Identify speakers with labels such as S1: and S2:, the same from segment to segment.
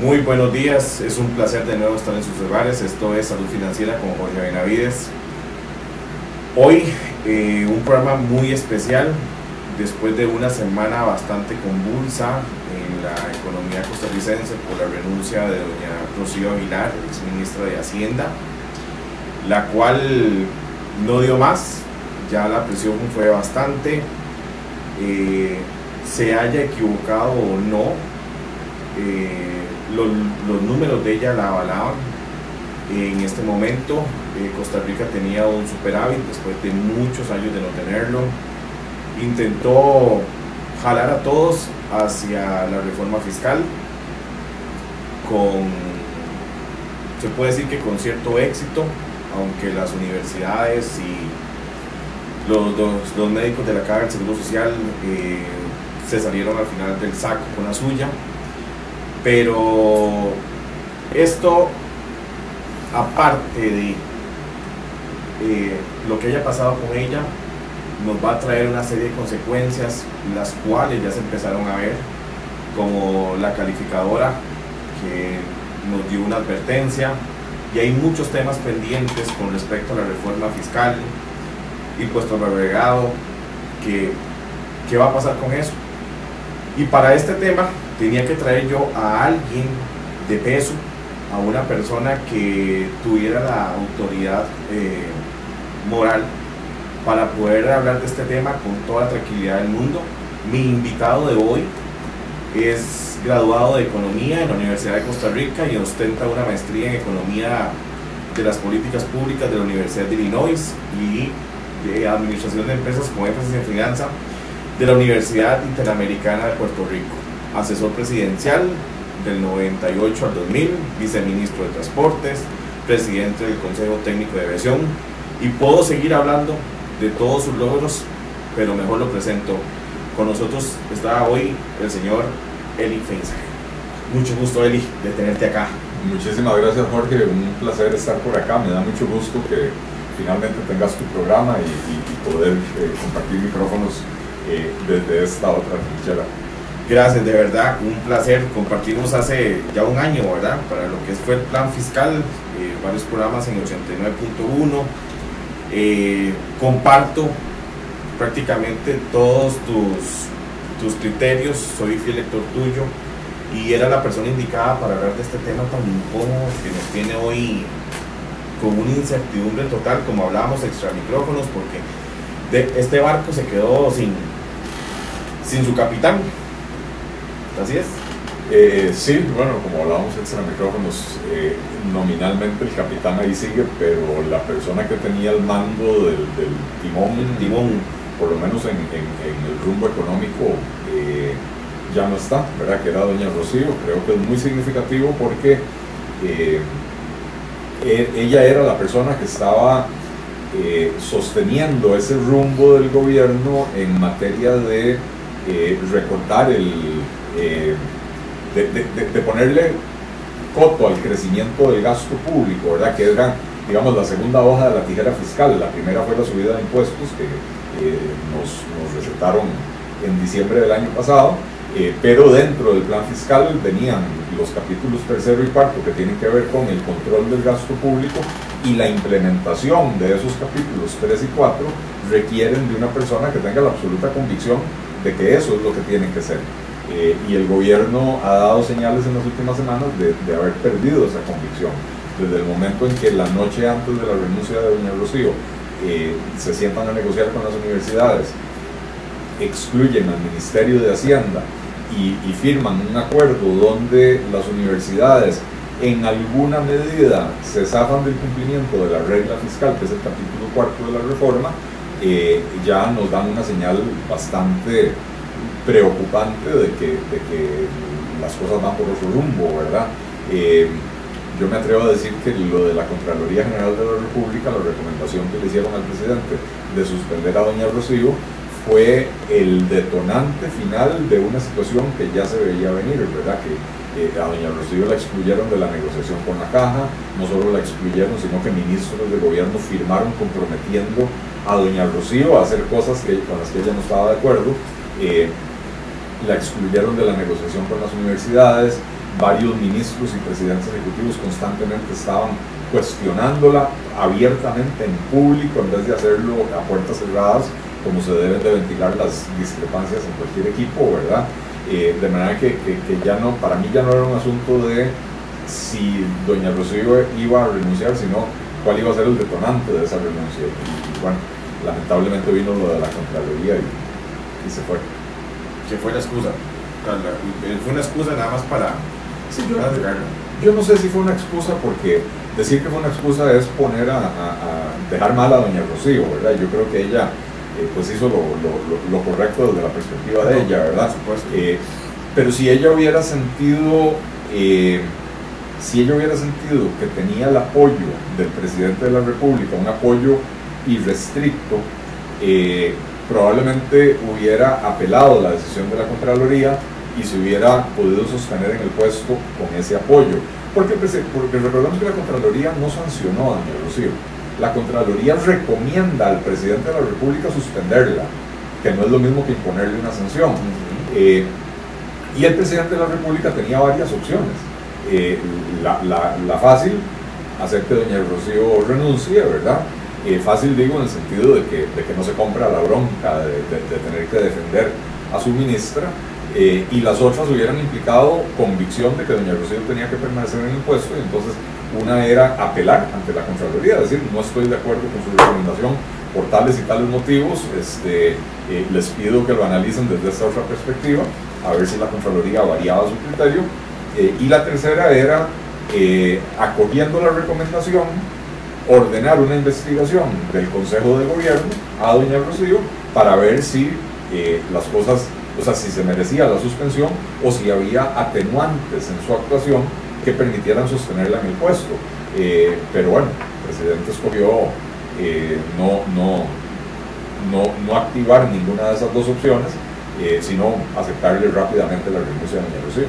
S1: Muy buenos días, es un placer de nuevo estar en sus hogares. Esto es Salud Financiera con Jorge Benavides. Hoy eh, un programa muy especial después de una semana bastante convulsa en la economía costarricense por la renuncia de doña Rocío Aguilar, ex ministra de Hacienda, la cual no dio más, ya la presión fue bastante, eh, se haya equivocado o no, eh, los, los, números de ella la avalaban. En este momento eh, Costa Rica tenía un superávit después de muchos años de no tenerlo. Intentó jalar a todos hacia la reforma fiscal con, se puede decir que con cierto éxito, aunque las universidades y los, los, médicos de la Caja del Seguro Social eh, se salieron al final del saco con la suya. Pero esto, aparte de eh, lo que haya pasado con ella, nos va a traer una serie de consecuencias, las cuales ya se empezaron a ver, como la calificadora que nos dio una advertencia, y hay muchos temas pendientes con respecto a la reforma fiscal, impuesto al agregado, que, ¿qué va a pasar con eso? Y para este tema tenía que traer yo a alguien de peso, a una persona que tuviera la autoridad eh, moral para poder hablar de este tema con toda tranquilidad del mundo. Mi invitado de hoy es graduado de Economía en la Universidad de Costa Rica y ostenta una maestría en Economía de las Políticas Públicas de la Universidad de Illinois y de Administración de Empresas con énfasis en finanza de la Universidad Interamericana de Puerto Rico asesor presidencial del 98 al 2000, viceministro de Transportes, presidente del Consejo Técnico de Aviación y puedo seguir hablando de todos sus logros, pero mejor lo presento. Con nosotros está hoy el señor Eli Feinsack. Mucho gusto, Eli, de tenerte acá.
S2: Muchísimas gracias, Jorge. Un placer estar por acá. Me da mucho gusto que finalmente tengas tu programa y, poder eh, compartir micrófonos eh, desde esta otra trinchera.
S1: Gracias, de verdad, un placer. Compartimos hace ya un año, ¿verdad? Para lo que fue el plan fiscal, eh, varios programas en 89.1. Eh, comparto prácticamente todos tus, tus criterios, soy fiel lector tuyo y era la persona indicada para hablar de este tema tan incómodo que nos tiene hoy con una incertidumbre total, como hablábamos extra micrófonos, porque este barco se quedó sin, sin su capitán Así es.
S2: Eh, sí, bueno, como hablábamos extra micrófonos, eh, nominalmente el capitán ahí sigue, pero la persona que tenía el mando del, timón, timón, por lo menos en, el rumbo económico, eh, ya no está, ¿verdad? Que era doña Rocío, creo que es muy significativo porque e, ella era la persona que estaba sosteniendo ese rumbo del gobierno en materia de recortar el eh, de, ponerle coto al crecimiento del gasto público, ¿verdad? Que era, digamos, la segunda hoja de la tijera fiscal. La primera fue la subida de impuestos que nos, recetaron en diciembre del año pasado, eh, pero dentro del plan fiscal venían los capítulos tercero y cuarto que tienen que ver con el control del gasto público y la implementación de esos capítulos 3 y 4 requieren de una persona que tenga la absoluta convicción de que eso es lo que tienen que ser. Eh, y el gobierno ha dado señales en las últimas semanas de, haber perdido esa convicción. Desde el momento en que la noche antes de la renuncia de doña Rocío eh, se sientan a negociar con las universidades, excluyen al Ministerio de Hacienda y, y firman un acuerdo donde las universidades en alguna medida se zafan del cumplimiento de la regla fiscal, que es el capítulo cuarto de la reforma, eh, ya nos dan una señal bastante preocupante de que, de que las cosas van por otro rumbo, ¿verdad? Eh, yo me atrevo a decir que lo de la Contraloría General de la República, la recomendación que le hicieron al presidente de suspender a doña Rocío, fue el detonante final de una situación que ya se veía venir, ¿verdad? Que eh, a doña Rocío la excluyeron de la negociación con la caja, no solo la excluyeron, sino que ministros de gobierno firmaron comprometiendo a doña Rocío a hacer cosas que, con las que ella no estaba de acuerdo. Eh, la excluyeron de la negociación con las universidades, varios ministros y presidentes ejecutivos constantemente estaban cuestionándola abiertamente en público en vez de hacerlo a puertas cerradas como se deben de ventilar las discrepancias en cualquier equipo, ¿verdad? Eh, de manera que, ya no, para mí ya no era un asunto de si doña Rocío iba a renunciar, sino cuál iba a ser el detonante de esa renuncia. Y, bueno, lamentablemente vino lo de la Contraloría y, se fue.
S1: ¿Qué fue la excusa? Fue una excusa nada más para...
S2: Sí, yo, yo no sé si fue una excusa porque decir que fue una excusa es poner a, dejar mal a doña Rocío, ¿verdad? Yo creo que ella eh, pues hizo lo, lo, correcto desde la perspectiva de ella, ¿verdad? Eh, pero si ella hubiera sentido, eh, si ella hubiera sentido que tenía el apoyo del presidente de la República, un apoyo irrestricto, probablemente hubiera apelado la decisión de la Contraloría y se hubiera podido sostener en el puesto con ese apoyo. Porque, porque recordamos que la Contraloría no sancionó a Daniel Rocío. La Contraloría recomienda al presidente de la República suspenderla, que no es lo mismo que imponerle una sanción. Eh, y el presidente de la República tenía varias opciones. Eh, la, fácil, hacer que doña Rocío renuncie, ¿verdad? Eh, fácil digo en el sentido de que, no se compra la bronca de, tener que defender a su ministra, eh, y las otras hubieran implicado convicción de que doña Rocío tenía que permanecer en el puesto y entonces una era apelar ante la Contraloría, decir, no estoy de acuerdo con su recomendación por tales y tales motivos, este, eh, les pido que lo analicen desde esta otra perspectiva, a ver si la Contraloría variaba su criterio. Eh, y la tercera era, acogiendo la recomendación, ordenar una investigación del Consejo de Gobierno a doña Rocío para ver si las cosas o sea, si se merecía la suspensión o si había atenuantes en su actuación que permitieran sostenerla en el puesto. Eh, pero bueno, el presidente escogió eh, no, no, no, no, activar ninguna de esas dos opciones, eh, sino aceptarle rápidamente la renuncia de doña Rocío.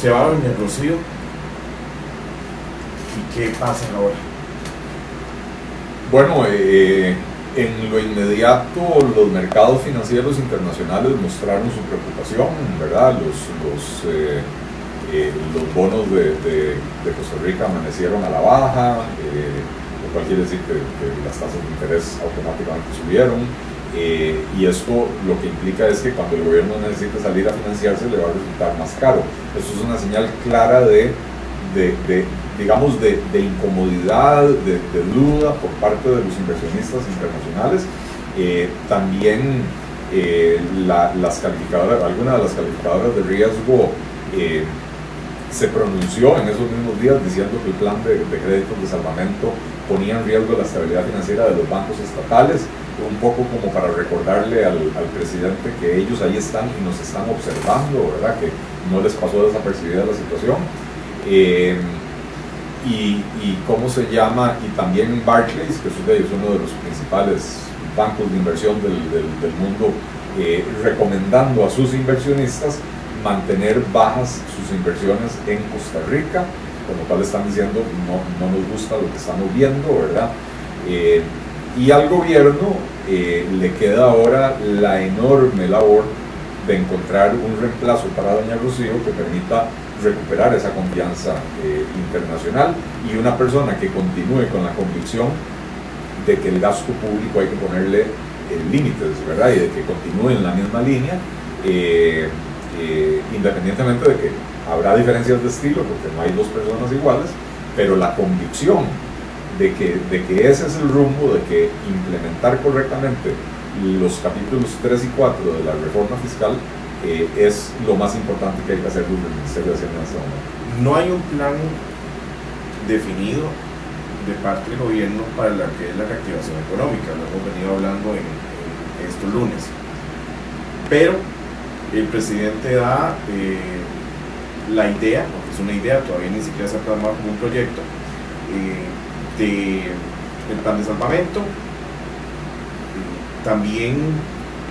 S1: Se va doña Rocío. ¿Y qué pasa ahora?
S2: Bueno, eh, en lo inmediato, los mercados financieros internacionales mostraron su preocupación, ¿verdad? Los, los, eh, eh, bonos de, de, Costa Rica amanecieron a la baja, lo cual quiere decir que, las tasas de interés automáticamente subieron. y esto lo que implica es que cuando el gobierno necesita salir a financiarse le va a resultar más caro. Eso es una señal clara de, de digamos, de, incomodidad, de, duda por parte de los inversionistas internacionales. Eh, también eh, las calificadoras, alguna de las calificadoras de riesgo eh, se pronunció en esos mismos días diciendo que el plan de, de créditos de salvamento ponía en riesgo la estabilidad financiera de los bancos estatales, un poco como para recordarle al, presidente que ellos ahí están y nos están observando, ¿verdad? Que no les pasó desapercibida la situación y, cómo se llama, y también Barclays, que es uno de los principales bancos de inversión del, del, mundo, eh, recomendando a sus inversionistas mantener bajas sus inversiones en Costa Rica, con lo cual están diciendo no, no nos gusta lo que estamos viendo, ¿verdad? Eh, y al gobierno eh, le queda ahora la enorme labor de encontrar un reemplazo para doña Rocío que permita recuperar esa confianza eh, internacional y una persona que continúe con la convicción de que el gasto público hay que ponerle límites, ¿verdad? Y de que continúe en la misma línea, eh, eh, independientemente de que habrá diferencias de estilo, porque no hay dos personas iguales, pero la convicción de que, de que ese es el rumbo, de que implementar correctamente los capítulos 3 y 4 de la reforma fiscal eh, es lo más importante que hay que hacer desde el Ministerio de Hacienda en este momento.
S1: No hay un plan definido de parte del gobierno para la que es la reactivación económica, lo hemos venido hablando en, estos lunes. Pero el presidente da eh, la idea, porque es una idea, todavía ni siquiera se ha programado como un proyecto, eh, de, del plan de salvamento. también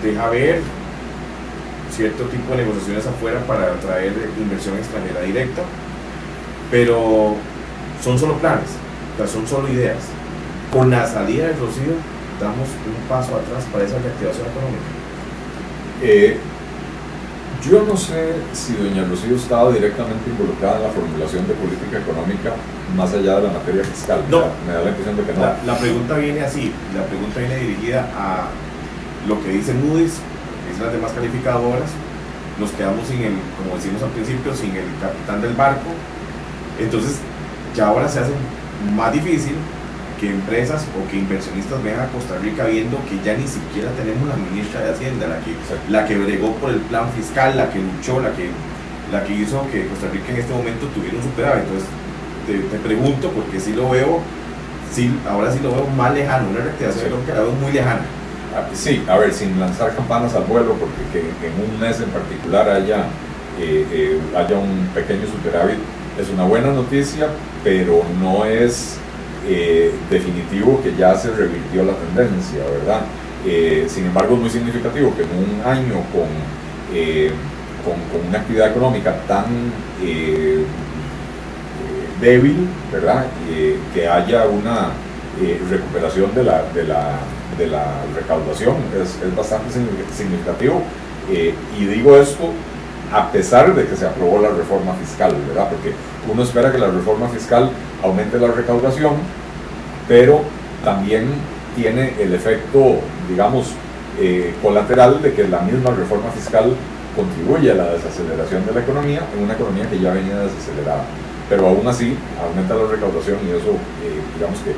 S1: deja ver cierto tipo de negociaciones afuera para atraer inversión extranjera directa, pero son solo planes, son solo ideas. Con la salida del Rocío damos un paso atrás para esa reactivación económica.
S2: Eh, Yo no sé si doña Rocío estaba directamente involucrada en la formulación de política económica más allá de la materia fiscal.
S1: No.
S2: Me da la impresión de que no.
S1: La, la pregunta viene así, la pregunta viene dirigida a lo que dice Moody's, las demás calificadoras, nos quedamos sin el, como decimos al principio, sin el capitán del barco, entonces ya ahora se hace más difícil que empresas o que inversionistas vean a Costa Rica viendo que ya ni siquiera tenemos la ministra de Hacienda, la que, la que bregó por el plan fiscal, la que luchó, la que, la que hizo que Costa Rica en este momento tuviera un superávit. Entonces te, te pregunto, porque sí lo veo, sí, ahora sí lo veo más lejano, una reactivación creo que la veo muy lejana.
S2: Sí, a ver, sin lanzar campanas al vuelo, porque que en un mes en particular haya, eh, eh, haya un pequeño superávit es una buena noticia, pero no es eh, definitivo que ya se revirtió la tendencia, ¿verdad? Sin embargo, es muy significativo que en un año con, con, con una actividad económica tan débil, ¿verdad? Que haya una recuperación de la, de la, de la recaudación, es, es bastante signific- significativo. Eh, y digo esto a pesar de que se aprobó la reforma fiscal, ¿verdad? Porque uno espera que la reforma fiscal aumente la recaudación, pero también tiene el efecto, digamos, eh, colateral de que la misma reforma fiscal contribuye a la desaceleración de la economía en una economía que ya venía desacelerada. Pero aún así aumenta la recaudación y eso, eh, digamos que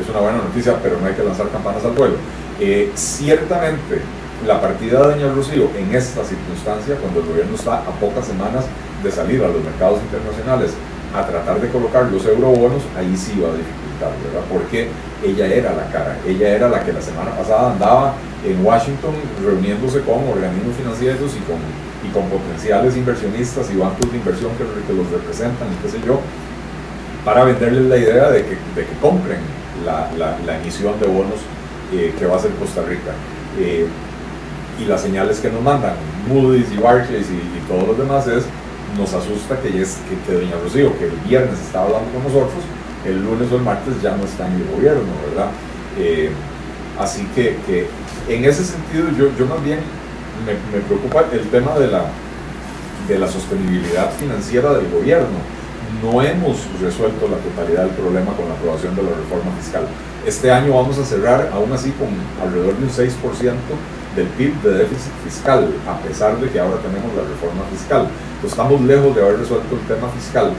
S2: es una buena noticia, pero no hay que lanzar campanas al vuelo. Eh, ciertamente, la partida de Doña Rocío en esta circunstancia, cuando el gobierno está a pocas semanas de salir a los mercados internacionales a tratar de colocar los eurobonos, ahí sí va a dificultar, ¿verdad? Porque ella era la cara, ella era la que la semana pasada andaba en Washington reuniéndose con organismos financieros y con, y con potenciales inversionistas y bancos de inversión que, que los representan y qué sé yo, para venderles la idea de que, de que compren la, la, la emisión de bonos eh, que va a hacer Costa Rica. Eh, y las señales que nos mandan Moody's y Barclays y, todos los demás es, nos asusta que, es, que, que Doña Rocío, que el viernes estaba hablando con nosotros, el lunes o el martes ya no está en el gobierno, ¿verdad? Eh, así que, que, en ese sentido yo, yo más bien me, me preocupa el tema de la, de la sostenibilidad financiera del gobierno. No hemos resuelto la totalidad del problema con la aprobación de la reforma fiscal. Este año vamos a cerrar aún así con alrededor de un 6% del PIB de déficit fiscal, a pesar de que ahora tenemos la reforma fiscal. Estamos lejos de haber resuelto el tema fiscal.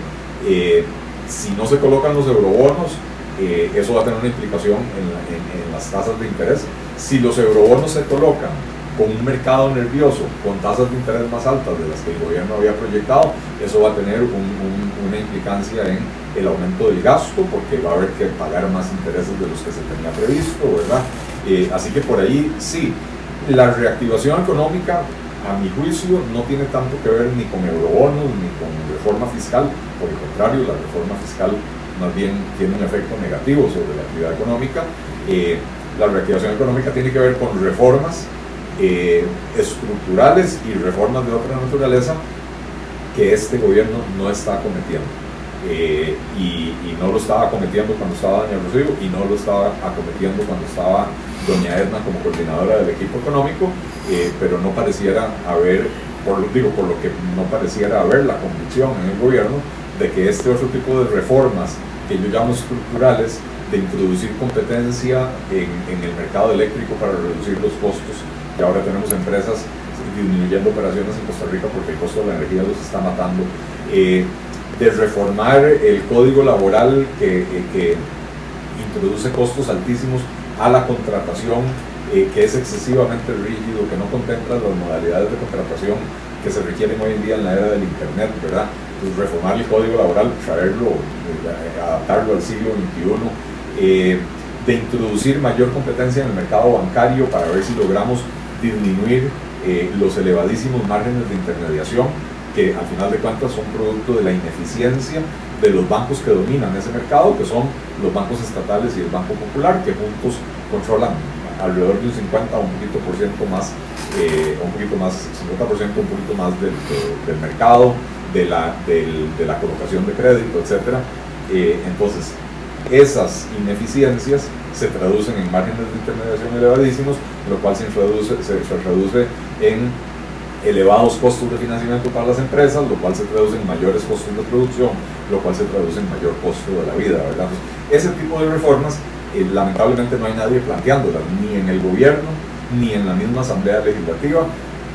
S2: Eh, si no se colocan los eurobonos, eh, eso va a tener una implicación en- en las tasas de interés. Si los eurobonos se colocan con un mercado nervioso, con tasas de interés más altas de las que el gobierno había proyectado, eso va a tener un- un- una implicancia en el aumento del gasto, porque va a haber que pagar más intereses de los que se tenía previsto, ¿verdad? Eh, así que por ahí sí, la reactivación económica, a mi juicio, no tiene tanto que ver ni con eurobonos ni con reforma fiscal, por el contrario, la reforma fiscal más bien tiene un efecto negativo sobre la actividad económica. Eh, la reactivación económica tiene que ver con reformas eh, estructurales y reformas de otra naturaleza que este gobierno no está cometiendo. Eh, y, y no lo estaba cometiendo cuando estaba Doña Rocío y no lo estaba acometiendo cuando estaba Doña Edna como coordinadora del equipo económico, eh, pero no pareciera haber, por lo, digo, por lo que no pareciera haber la convicción en el gobierno de que este otro tipo de reformas que yo llamo estructurales, de introducir competencia en, en el mercado eléctrico para reducir los costos, y ahora tenemos empresas disminuyendo operaciones en Costa Rica porque el costo de la energía los está matando, eh, de reformar el código laboral que, eh, que introduce costos altísimos a la contratación, eh, que es excesivamente rígido, que no contempla las modalidades de contratación que se requieren hoy en día en la era del Internet, ¿verdad? Reformar el código laboral, traerlo, adaptarlo al siglo XXI, de introducir mayor competencia en el mercado bancario para ver si logramos disminuir eh, los elevadísimos márgenes de intermediación que al final de cuentas son producto de la ineficiencia de los bancos que dominan ese mercado, que son los bancos estatales y el Banco Popular, que juntos controlan alrededor de un 50 o un poquito por ciento más, eh, un poquito más, 50 por ciento, un poquito más del, de- del mercado, de la, del- de la colocación de crédito, etc. entonces, esas ineficiencias se traducen en márgenes de intermediación elevadísimos, lo cual se, introduce, se, se reduce en elevados costos de financiamiento para las empresas, lo cual se traduce en mayores costos de producción, lo cual se traduce en mayor costo de la vida, ¿verdad? ese tipo de reformas, eh, lamentablemente no hay nadie planteándolas, ni en el gobierno, ni en la misma Asamblea Legislativa,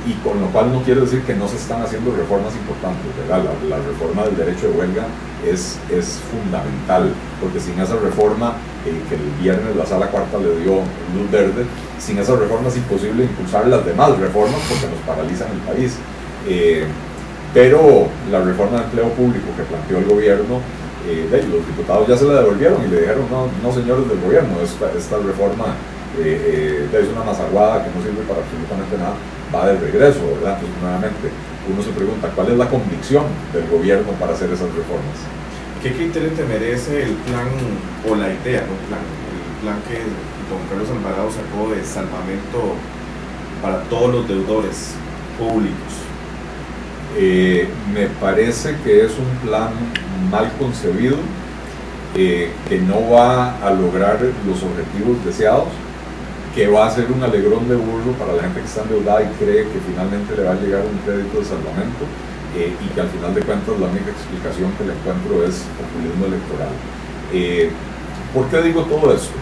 S2: y con lo cual no quiero decir que no se están haciendo reformas importantes, ¿verdad? La, reforma del derecho de huelga es, es fundamental, porque sin esa reforma, eh, que el viernes la sala cuarta le dio luz verde, sin esa reforma es imposible impulsar las demás reformas porque nos paralizan el país. Eh, pero la reforma de empleo público que planteó el gobierno, eh, los diputados ya se la devolvieron y le dijeron, no, no señores del gobierno, esta, esta reforma es una masaguada que no sirve para absolutamente nada va de regreso, ¿verdad? Entonces, nuevamente, uno se pregunta, ¿cuál es la convicción del gobierno para hacer esas reformas?
S1: ¿Qué criterio te merece el plan, o la idea, el plan que don Carlos Alvarado sacó de salvamento para todos los deudores públicos?
S2: Eh, me parece que es un plan mal concebido, eh, que no va a lograr los objetivos deseados que va a ser un alegrón de burro para la gente que está endeudada y cree que finalmente le va a llegar un crédito de salvamento eh, y que al final de cuentas la única explicación que le encuentro es populismo electoral. Eh, ¿Por qué digo todo esto?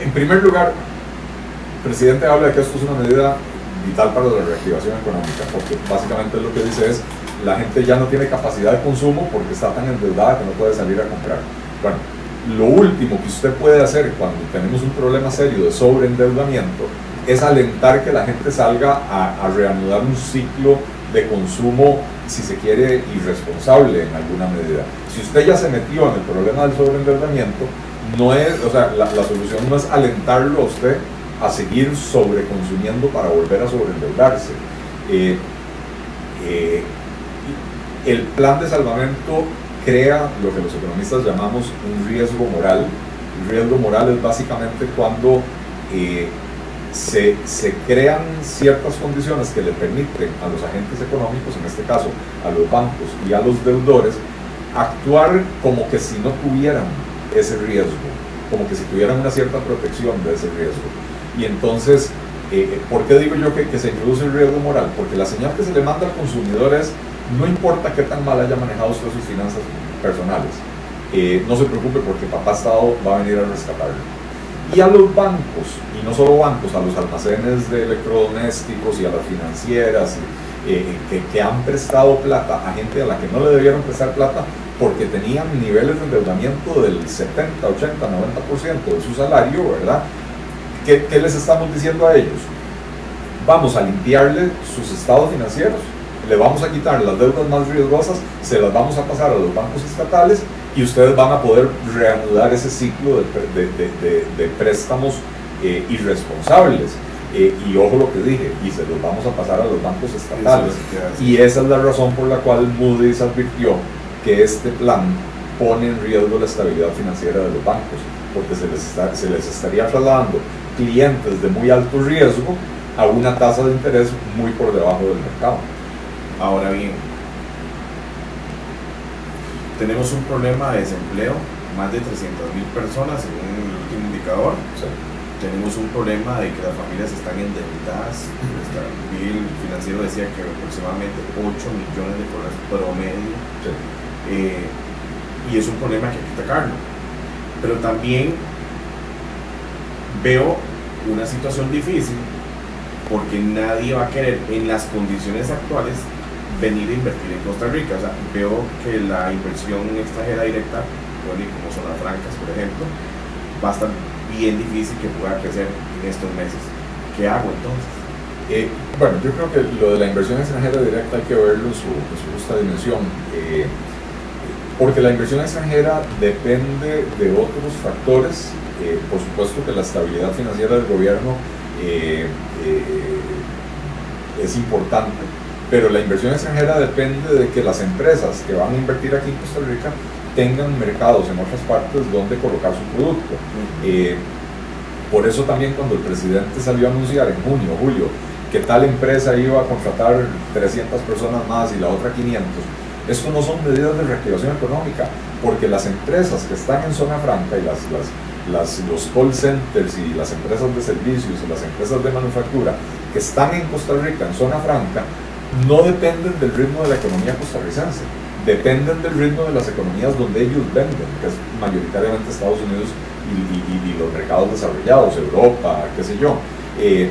S2: En primer lugar, el presidente habla de que esto es una medida vital para la reactivación económica, porque básicamente lo que dice es la gente ya no tiene capacidad de consumo porque está tan endeudada que no puede salir a comprar. Bueno, lo último que usted puede hacer cuando tenemos un problema serio de sobreendeudamiento es alentar que la gente salga a, reanudar un ciclo de consumo, si se quiere, irresponsable en alguna medida. Si usted ya se metió en el problema del sobreendeudamiento, no es, o sea, la, solución no es alentarlo a usted a seguir sobreconsumiendo para volver a sobreendeudarse. Eh, eh, el plan de salvamento crea lo que los economistas llamamos un riesgo moral. El riesgo moral es básicamente cuando eh, se, crean ciertas condiciones que le permiten a los agentes económicos, en este caso a los bancos y a los deudores, actuar como que si no tuvieran ese riesgo, como que si tuvieran una cierta protección de ese riesgo. Y entonces, eh, ¿por qué digo yo que, que se introduce el riesgo moral? Porque la señal que se le manda al consumidor es no importa qué tan mal haya manejado usted sus finanzas personales, eh, no se preocupe porque papá Estado va a venir a rescatarlo. Y a los bancos, y no solo bancos, a los almacenes de electrodomésticos y a las financieras eh, que, que, han prestado plata a gente a la que no le debieron prestar plata porque tenían niveles de endeudamiento del 70, 80, 90% de su salario, ¿verdad? ¿Qué, ¿Qué les estamos diciendo a ellos? Vamos a limpiarle sus estados financieros le vamos a quitar las deudas más riesgosas, se las vamos a pasar a los bancos estatales y ustedes van a poder reanudar ese ciclo de, préstamos eh, irresponsables. Eh, y ojo lo que dije, y se los vamos a pasar a los bancos estatales. Y esa es la razón por la cual Moody's advirtió que este plan pone en riesgo la estabilidad financiera de los bancos, porque se les, se les estaría trasladando clientes de muy alto riesgo a una tasa de interés muy por debajo del mercado.
S1: Ahora bien, tenemos un problema de desempleo, más de 300.000 personas según el último indicador. Tenemos un problema de que las familias están endeudadas. El financiero decía que aproximadamente 8 millones de dólares promedio. Eh, y es un problema que hay que atacarlo. Pero también veo una situación difícil porque nadie va a querer en las condiciones actuales venir a invertir en Costa Rica. O sea, veo que la inversión extranjera directa, como zonas francas, por ejemplo, va a estar bien difícil que pueda crecer en estos meses. ¿Qué hago entonces?
S2: Eh, bueno, yo creo que lo de la inversión extranjera directa hay que verlo en su, justa dimensión, eh, porque la inversión extranjera depende de otros factores, eh, por supuesto que la estabilidad financiera del gobierno es importante, pero la inversión extranjera depende de que las empresas que van a invertir aquí en Costa Rica tengan mercados en otras partes donde colocar su producto. Eh, por eso también cuando el presidente salió a anunciar en junio julio que tal empresa iba a contratar 300 personas más y la otra 500, esto no son medidas de reactivación económica, porque las empresas que están en zona franca y las, las, los call centers y las empresas de servicios y las empresas de manufactura que están en Costa Rica, en zona franca, no dependen del ritmo de la economía costarricense, dependen del ritmo de las economías donde ellos venden, que es mayoritariamente Estados Unidos y, los mercados desarrollados, Europa, qué sé yo. Eh,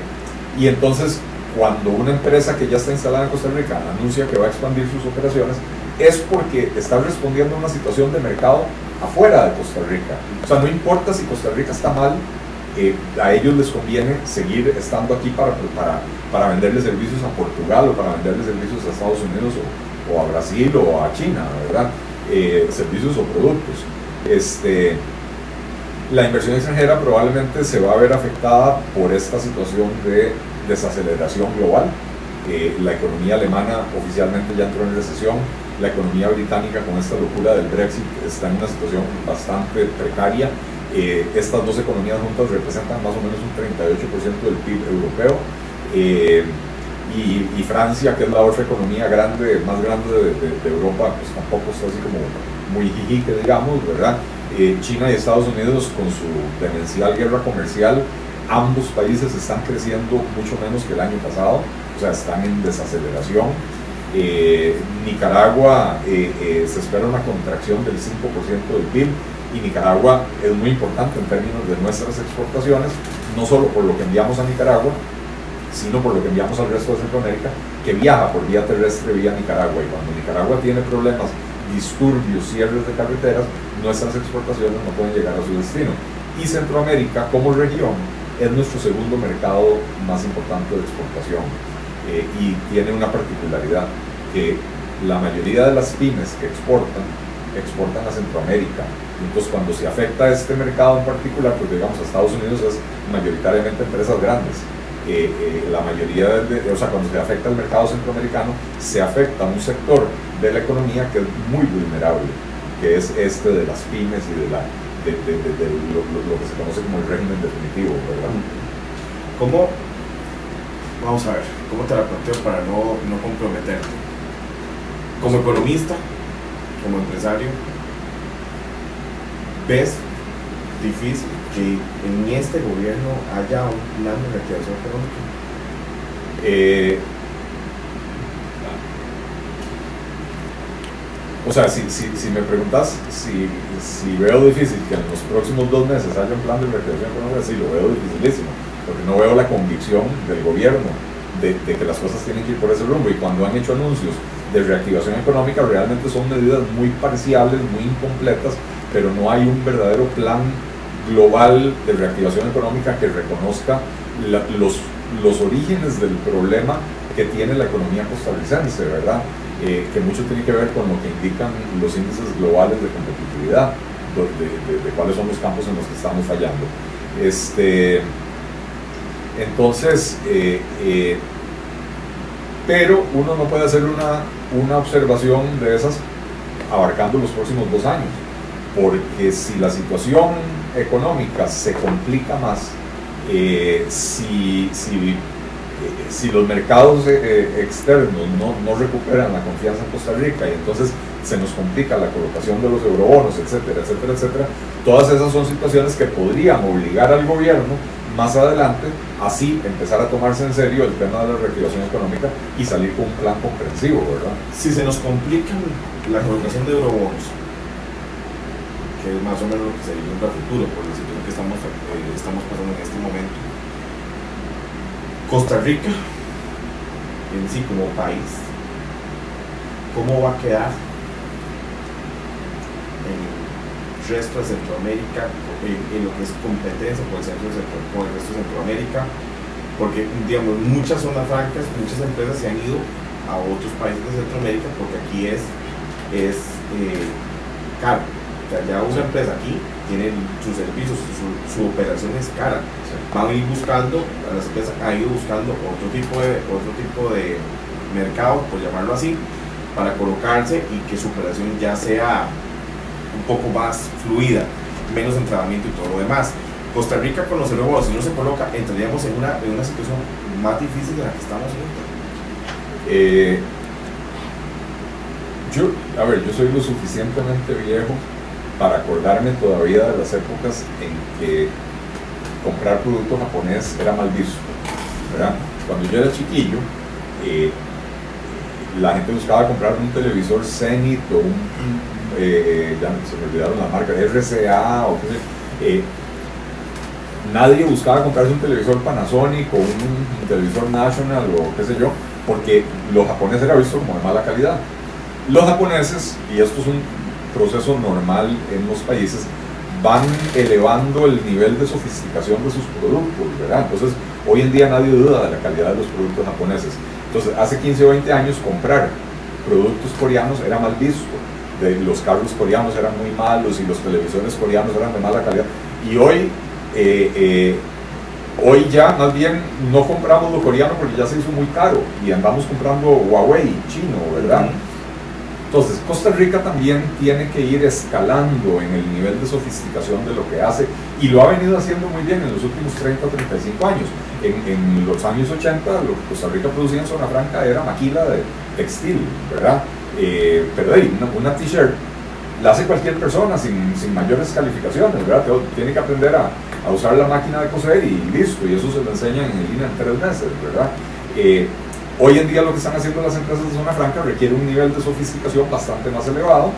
S2: y entonces, cuando una empresa que ya está instalada en Costa Rica anuncia que va a expandir sus operaciones, es porque está respondiendo a una situación de mercado afuera de Costa Rica. O sea, no importa si Costa Rica está mal, a ellos les conviene seguir estando aquí para, para, para venderle servicios a Portugal o para venderle servicios a Estados Unidos o, a Brasil o a China, ¿verdad? Eh, servicios o productos. Este, la inversión extranjera probablemente se va a ver afectada por esta situación de desaceleración global. La economía alemana oficialmente ya entró en recesión, la economía británica con esta locura del Brexit está en una situación bastante precaria. Eh, estas dos economías juntas representan más o menos un 38% del PIB europeo. Eh, y, Francia, que es la otra economía grande, más grande de, Europa, pues tampoco está así como muy jijique, digamos, ¿verdad? Eh, China y Estados Unidos, con su demencial guerra comercial, ambos países están creciendo mucho menos que el año pasado, o sea, están en desaceleración eh, Nicaragua se espera una contracción del 5% del PIB y Nicaragua es muy importante en términos de nuestras exportaciones, no solo por lo que enviamos a Nicaragua, sino por lo que enviamos al resto de Centroamérica, que viaja por vía terrestre vía Nicaragua. Y cuando Nicaragua tiene problemas, disturbios, cierres de carreteras, nuestras exportaciones no pueden llegar a su destino. Y Centroamérica, como región, es nuestro segundo mercado más importante de exportación. Eh, y tiene una particularidad que la mayoría de las pymes que exportan, exportan a Centroamérica. Entonces cuando se afecta este mercado en particular, pues digamos a Estados Unidos es mayoritariamente empresas grandes. Eh, eh, la mayoría, de, o sea, cuando se afecta al mercado centroamericano, se afecta a un sector de la economía que es muy vulnerable, que es este de las pymes y de, la, de, lo, lo, que se conoce como el régimen definitivo, ¿verdad?
S1: ¿Cómo vamos a ver, ¿cómo te la planteo para no, no comprometerte? Como economista, como empresario, ¿ves difícil que en este gobierno haya un plan de reactivación económica?
S2: Eh, o sea, si, si, si me preguntas si, si, veo difícil que en los próximos dos meses haya un plan de reactivación económica, sí, lo veo dificilísimo porque no veo la convicción del gobierno de, que las cosas tienen que ir por ese rumbo. Y cuando han hecho anuncios de reactivación económica, realmente son medidas muy parciales, muy incompletas, pero no hay un verdadero plan global de reactivación económica que reconozca los, los orígenes del problema que tiene la economía costarricense, ¿verdad? Eh, que mucho tiene que ver con lo que indican los índices globales de competitividad, de, cuáles son los campos en los que estamos fallando. Este, entonces, eh, eh, pero uno no puede hacer una, una observación de esas abarcando los próximos dos años, porque si la situación económica se complica más, eh, si, si, si, los mercados externos no, no, recuperan la confianza en Costa Rica y entonces se nos complica la colocación de los eurobonos, etcétera, etcétera, etcétera, todas esas son situaciones que podrían obligar al gobierno más adelante, así empezar a tomarse en serio el tema de la reactivación económica y salir con un plan comprensivo, ¿verdad?
S1: Si se nos complica la colocación de eurobonos, más o menos lo que se viene para el futuro, por la situación que estamos, eh, estamos pasando en este momento, Costa Rica, en sí como país, ¿cómo va a quedar en resto de Centroamérica, en, lo que es competencia con el, centro, el resto de Centroamérica, porque digamos, muchas zonas francas, muchas empresas se han ido a otros países de Centroamérica porque aquí es, es eh, caro. Ya una empresa aquí tiene sus servicios, su, operación es cara. Van a ir buscando, las empresas han ido buscando otro tipo de, otro tipo de mercado, por llamarlo así, para colocarse y que su operación ya sea un poco más fluida, menos entrenamiento y todo lo demás. Costa Rica con los nuevos, si no se coloca, entraríamos en una, en una situación más difícil de la que estamos
S2: eh, yo, a ver, yo soy lo suficientemente viejo para acordarme todavía de las épocas en que comprar producto japonés era mal visto, ¿verdad? cuando yo era chiquillo, eh, la gente buscaba comprar un televisor Zenith o un, eh, ya se me olvidaron la marca, RCA o qué sé, nadie buscaba comprarse un televisor Panasonic o un, televisor National o qué sé yo, porque los japoneses era visto como de mala calidad. Los japoneses, y esto es un proceso normal en los países, van elevando el nivel de sofisticación de sus productos, ¿verdad? Entonces, hoy en día nadie duda de la calidad de los productos japoneses. Entonces, hace 15 o 20 años comprar productos coreanos era mal visto. De, los carros coreanos eran muy malos y los televisores coreanos eran de mala calidad. Y hoy, eh, eh, hoy ya más bien no compramos lo coreano porque ya se hizo muy caro y andamos comprando Huawei chino, ¿verdad? Entonces, Costa Rica también tiene que ir escalando en el nivel de sofisticación de lo que hace y lo ha venido haciendo muy bien en los últimos 30 o 35 años. En, los años 80 lo que Costa Rica producía en zona franca era maquila de textil, ¿verdad? Eh, pero ahí, una, t-shirt la hace cualquier persona sin, sin, mayores calificaciones, ¿verdad? Tiene que aprender a, a, usar la máquina de coser y listo, y eso se lo enseñan en línea en tres meses, ¿verdad? Eh, Hoy en día lo que están haciendo las empresas de zona franca requiere un nivel de sofisticación bastante más elevado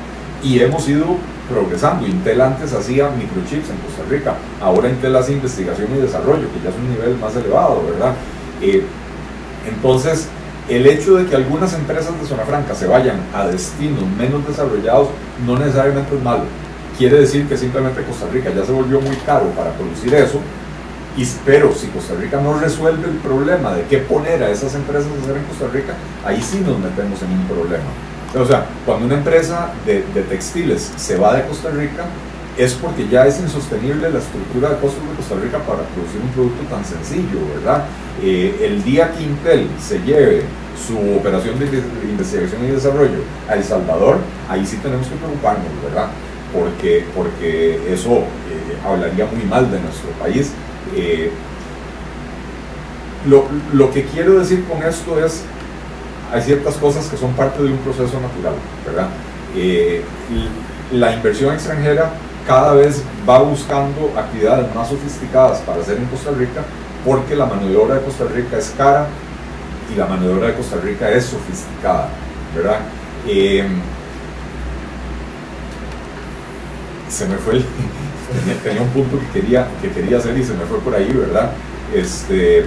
S2: y hemos ido progresando. Intel antes hacía microchips en Costa Rica, ahora Intel hace investigación y desarrollo, que ya es un nivel más elevado, ¿verdad? Eh, entonces, el hecho de que algunas empresas de zona franca se vayan a destinos menos desarrollados no necesariamente es malo. Quiere decir que simplemente Costa Rica ya se volvió muy caro para producir eso y, pero si Costa Rica no resuelve el problema de qué poner a esas empresas a hacer en Costa Rica, ahí sí nos metemos en un problema. O sea, cuando una empresa de, textiles se va de Costa Rica, es porque ya es insostenible la estructura de costos de Costa Rica para producir un producto tan sencillo, ¿verdad? Eh, el día que Intel se lleve su operación de investigación y desarrollo a El Salvador, ahí sí tenemos que preocuparnos, ¿verdad? Porque, porque eso eh, hablaría muy mal de nuestro país eh, lo, lo, que quiero decir con esto es, hay ciertas cosas que son parte de un proceso natural, ¿verdad? Eh, la inversión extranjera cada vez va buscando actividades más sofisticadas para hacer en Costa Rica porque la mano de obra de Costa Rica es cara y la mano de obra de Costa Rica es sofisticada, ¿verdad? Eh, se me fue el, tenía, un punto que quería, que quería hacer y se me fue por ahí, ¿verdad? Este,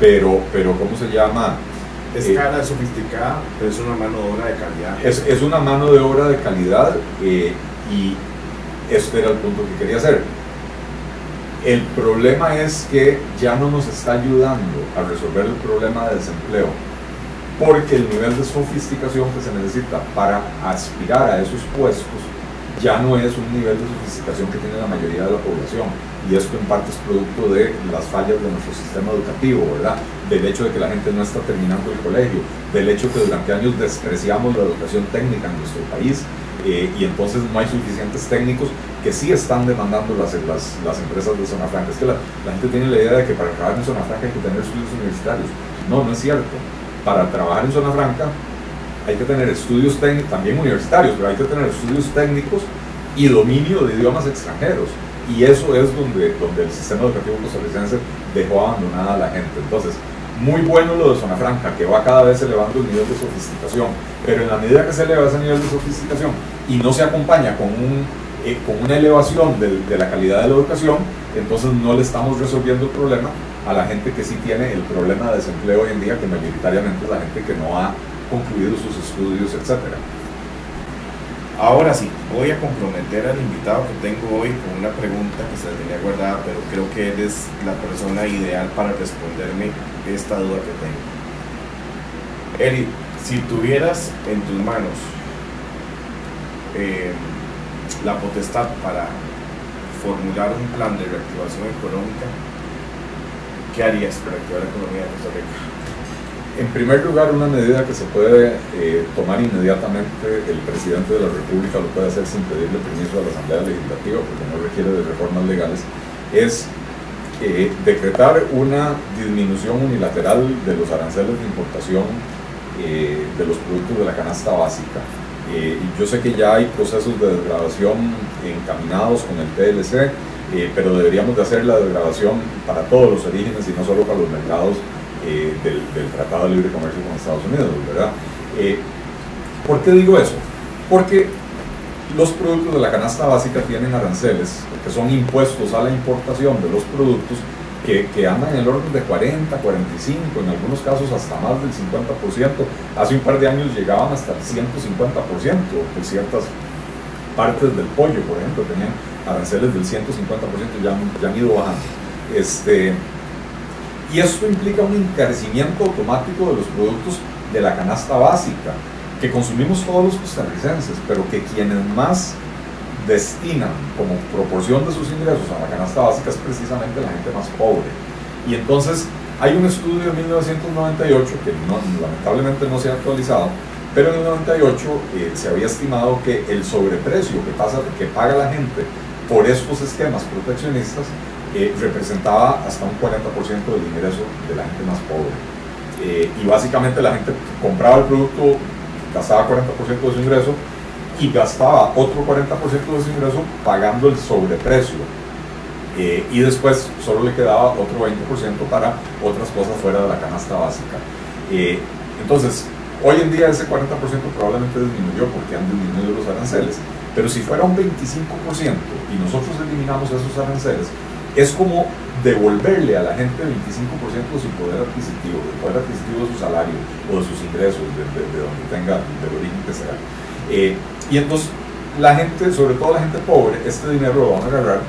S2: pero, pero ¿cómo se llama?
S1: Es eh, cara, sofisticada, pero es una mano de obra de calidad.
S2: Es, es una mano de obra de calidad eh, y este era el punto que quería hacer. El problema es que ya no nos está ayudando a resolver el problema de desempleo, porque el nivel de sofisticación que se necesita para aspirar a esos puestos ya no es un nivel de sofisticación que tiene la mayoría de la población. Y esto en parte es producto de las fallas de nuestro sistema educativo, ¿verdad? Del hecho de que la gente no está terminando el colegio, del hecho que durante años despreciamos la educación técnica en nuestro país eh, y entonces no hay suficientes técnicos que sí están demandando las, las, las empresas de zona franca. Es que la, la, gente tiene la idea de que para trabajar en zona franca hay que tener estudios universitarios. No, no es cierto. Para trabajar en zona franca hay que tener estudios técnicos, también universitarios, pero hay que tener estudios técnicos y dominio de idiomas extranjeros. Y eso es donde, donde el sistema educativo costarricense dejó abandonada a la gente. Entonces, muy bueno lo de Zona Franca, que va cada vez elevando el nivel de sofisticación, pero en la medida que se eleva ese nivel de sofisticación y no se acompaña con, eh, con una elevación de, de la calidad de la educación, entonces no le estamos resolviendo el problema a la gente que sí tiene el problema de desempleo hoy en día, que mayoritariamente es la gente que no ha concluido sus estudios, etc.
S1: Ahora sí, voy a comprometer al invitado que tengo hoy con una pregunta que se tenía guardada, pero creo que él es la persona ideal para responderme esta duda que tengo. Eli, si tuvieras en tus manos eh, la potestad para formular un plan de reactivación económica, ¿qué harías para reactivar la economía de Costa Rica?
S2: En primer lugar, una medida que se puede eh, tomar inmediatamente, el presidente de la República lo puede hacer sin pedirle permiso a la Asamblea Legislativa, porque no requiere de reformas legales, es eh, decretar una disminución unilateral de los aranceles de importación eh, de los productos de la canasta básica. yo sé que ya hay procesos de desgravación encaminados con el TLC, pero deberíamos de hacer la desgravación para todos los orígenes y no solo para los mercados del, Tratado de Libre Comercio con Estados Unidos, ¿verdad? ¿Por qué digo eso? Porque los productos de la canasta básica tienen aranceles, que son impuestos a la importación de los productos que, que, andan en el orden de 40, 45, en algunos casos hasta más del 50%. Hace un par de años llegaban hasta el 150% de ciertas partes del pollo, por ejemplo, tenían aranceles del 150%, ya, ya han ido bajando. Este, y esto implica un encarecimiento automático de los productos de la canasta básica que consumimos todos los costarricenses, pero que quienes más destinan como proporción de sus ingresos a la canasta básica es precisamente la gente más pobre. Y entonces hay un estudio de 1998 que lamentablemente no se ha actualizado, pero en el 98 eh, se había estimado que el sobreprecio que, pasa, que paga la gente por estos esquemas proteccionistas eh, representaba hasta un 40% del ingreso de la gente más pobre. Eh, y básicamente la gente compraba el producto gastaba 40% de su ingreso y gastaba otro 40% de su ingreso pagando el sobreprecio. Eh, y después solo le quedaba otro 20% para otras cosas fuera de la canasta básica. Eh, entonces, hoy en día ese 40% probablemente disminuyó porque han disminuido los aranceles, pero si fuera un 25% y nosotros eliminamos esos aranceles, es como devolverle a la gente 25% de su poder adquisitivo, del poder adquisitivo de su salario o de sus ingresos, de, donde tenga, del origen que sea. Eh, y entonces la gente, sobre todo la gente pobre, este dinero lo van a agarrar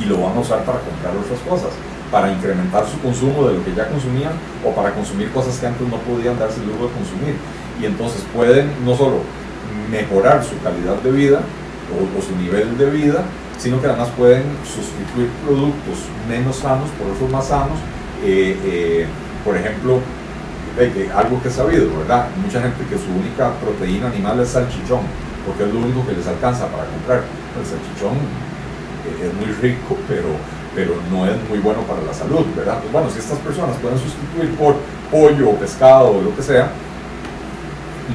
S2: y lo van a usar para comprar otras cosas, para incrementar su consumo de lo que ya consumían o para consumir cosas que antes no podían darse el lujo de consumir. Y entonces pueden no solo mejorar su calidad de vida o su nivel de vida, sino que además pueden sustituir productos menos sanos por otros más sanos. Eh, eh, por ejemplo, algo que es sabido, ¿verdad? Mucha gente que su única proteína animal es salchichón, porque es lo único que les alcanza para comprar. El salchichón eh, es muy rico, pero, pero no es muy bueno para la salud, ¿verdad? Pues bueno, si estas personas pueden sustituir por pollo o pescado o lo que sea,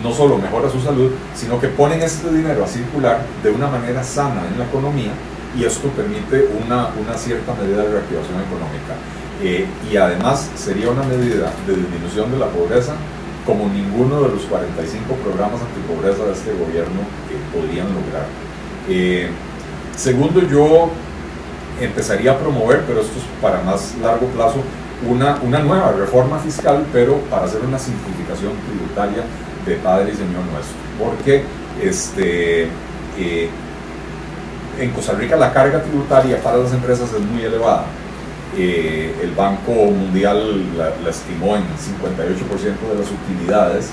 S2: no solo mejora su salud, sino que ponen este dinero a circular de una manera sana en la economía y esto permite una, una cierta medida de reactivación económica. Eh, y además sería una medida de disminución de la pobreza como ninguno de los 45 programas antipobreza de este gobierno podrían lograr. Eh, segundo, yo empezaría a promover, pero esto es para más largo plazo, una, una nueva reforma fiscal, pero para hacer una simplificación tributaria de Padre y Señor nuestro. Porque este, eh, en Costa Rica la carga tributaria para las empresas es muy elevada. Eh, el Banco Mundial la, estimó en 58% de las utilidades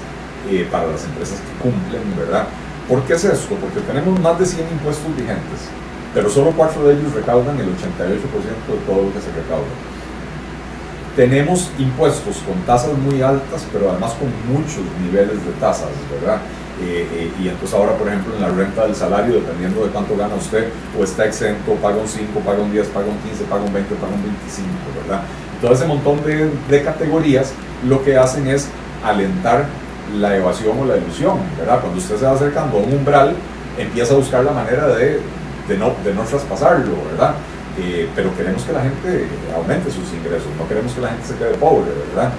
S2: eh, para las empresas que cumplen, ¿verdad? ¿Por qué es esto? Porque tenemos más de 100 impuestos vigentes, pero solo cuatro de ellos recaudan el 88% de todo lo que se recauda. Tenemos impuestos con tasas muy altas, pero además con muchos niveles de tasas, ¿verdad? Eh, eh, y entonces ahora, por ejemplo, en la renta del salario, dependiendo de cuánto gana usted, o está exento, paga un 5, paga un 10, paga un 15, paga un 20, paga un 25, ¿verdad? Todo ese montón de, de categorías lo que hacen es alentar la evasión o la ilusión, ¿verdad? Cuando usted se va acercando a un umbral, empieza a buscar la manera de, de, no, de no traspasarlo, ¿verdad? Eh, pero queremos que la gente aumente sus ingresos, no queremos que la gente se quede pobre, ¿verdad?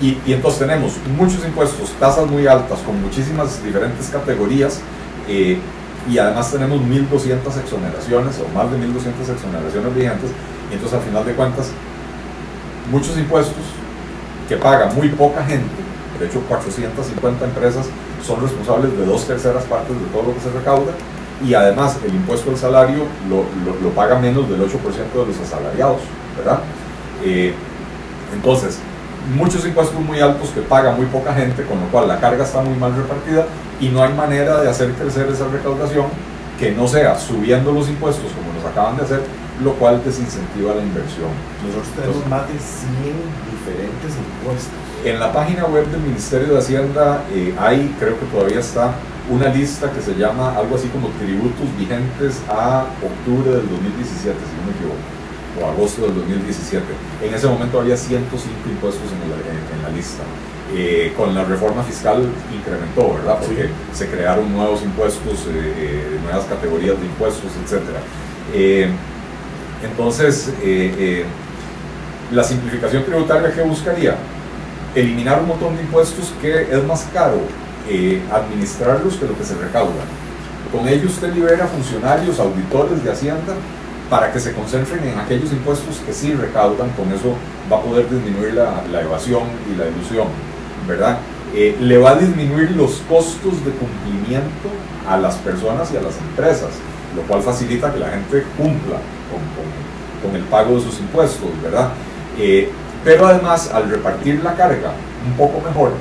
S2: Y, entonces tenemos muchos impuestos, tasas muy altas, con muchísimas diferentes categorías, eh, y además tenemos 1.200 exoneraciones o más de 1.200 exoneraciones vigentes, y entonces al final de cuentas, muchos impuestos que paga muy poca gente, de hecho 450 empresas son responsables de dos terceras partes de todo lo que se recauda, y además el impuesto al salario lo, lo, paga menos del 8% de los asalariados, ¿verdad? Eh, entonces, muchos impuestos muy altos que paga muy poca gente, con lo cual la carga está muy mal repartida y no hay manera de hacer crecer esa recaudación que no sea subiendo los impuestos como nos acaban de hacer, lo cual desincentiva la inversión.
S1: Nosotros tenemos más de 100 diferentes impuestos.
S2: En la página web del Ministerio de Hacienda eh, hay, creo que todavía está, una lista que se llama algo así como tributos vigentes a octubre del 2017, si no me equivoco o agosto del 2017. En ese momento había 105 impuestos en, la lista. Eh, con la reforma fiscal incrementó, ¿verdad? Porque se crearon nuevos impuestos, eh, eh, nuevas categorías de impuestos, etc. entonces, la simplificación tributaria que buscaría eliminar un montón de impuestos que es más caro eh, administrarlos que lo que se recauda. Con ello usted libera funcionarios, auditores de Hacienda para que se concentren en aquellos impuestos que sí recaudan, con eso va a poder disminuir la, la evasión y la ilusión, ¿verdad? Eh, le va a disminuir los costos de cumplimiento a las personas y a las empresas, lo cual facilita que la gente cumpla con, con, el pago de sus impuestos, ¿verdad? Eh, pero además, al repartir la carga un poco mejor,